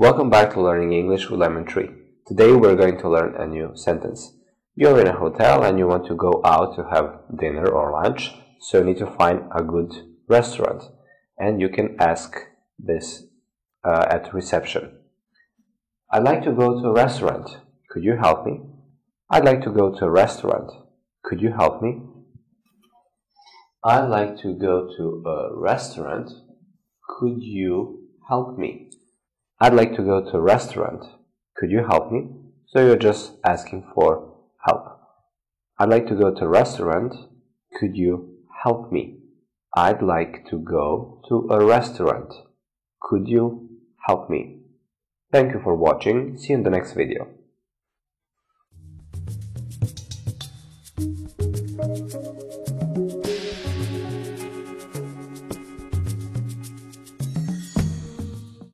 Welcome back to Learning English with Lemon Tree. Today we're going to learn a new sentence. You're in a hotel and you want to go out to have dinner or lunch, so you need to find a good restaurant. And you can ask this uh, at reception. I'd like to go to a restaurant. Could you help me? I'd like to go to a restaurant. Could you help me? I'd like to go to a restaurant. Could you help me? I'd like to go to a restaurant. Could you help me? So you're just asking for help. I'd like to go to a restaurant. Could you help me? I'd like to go to a restaurant. Could you help me? Thank you for watching. See you in the next video.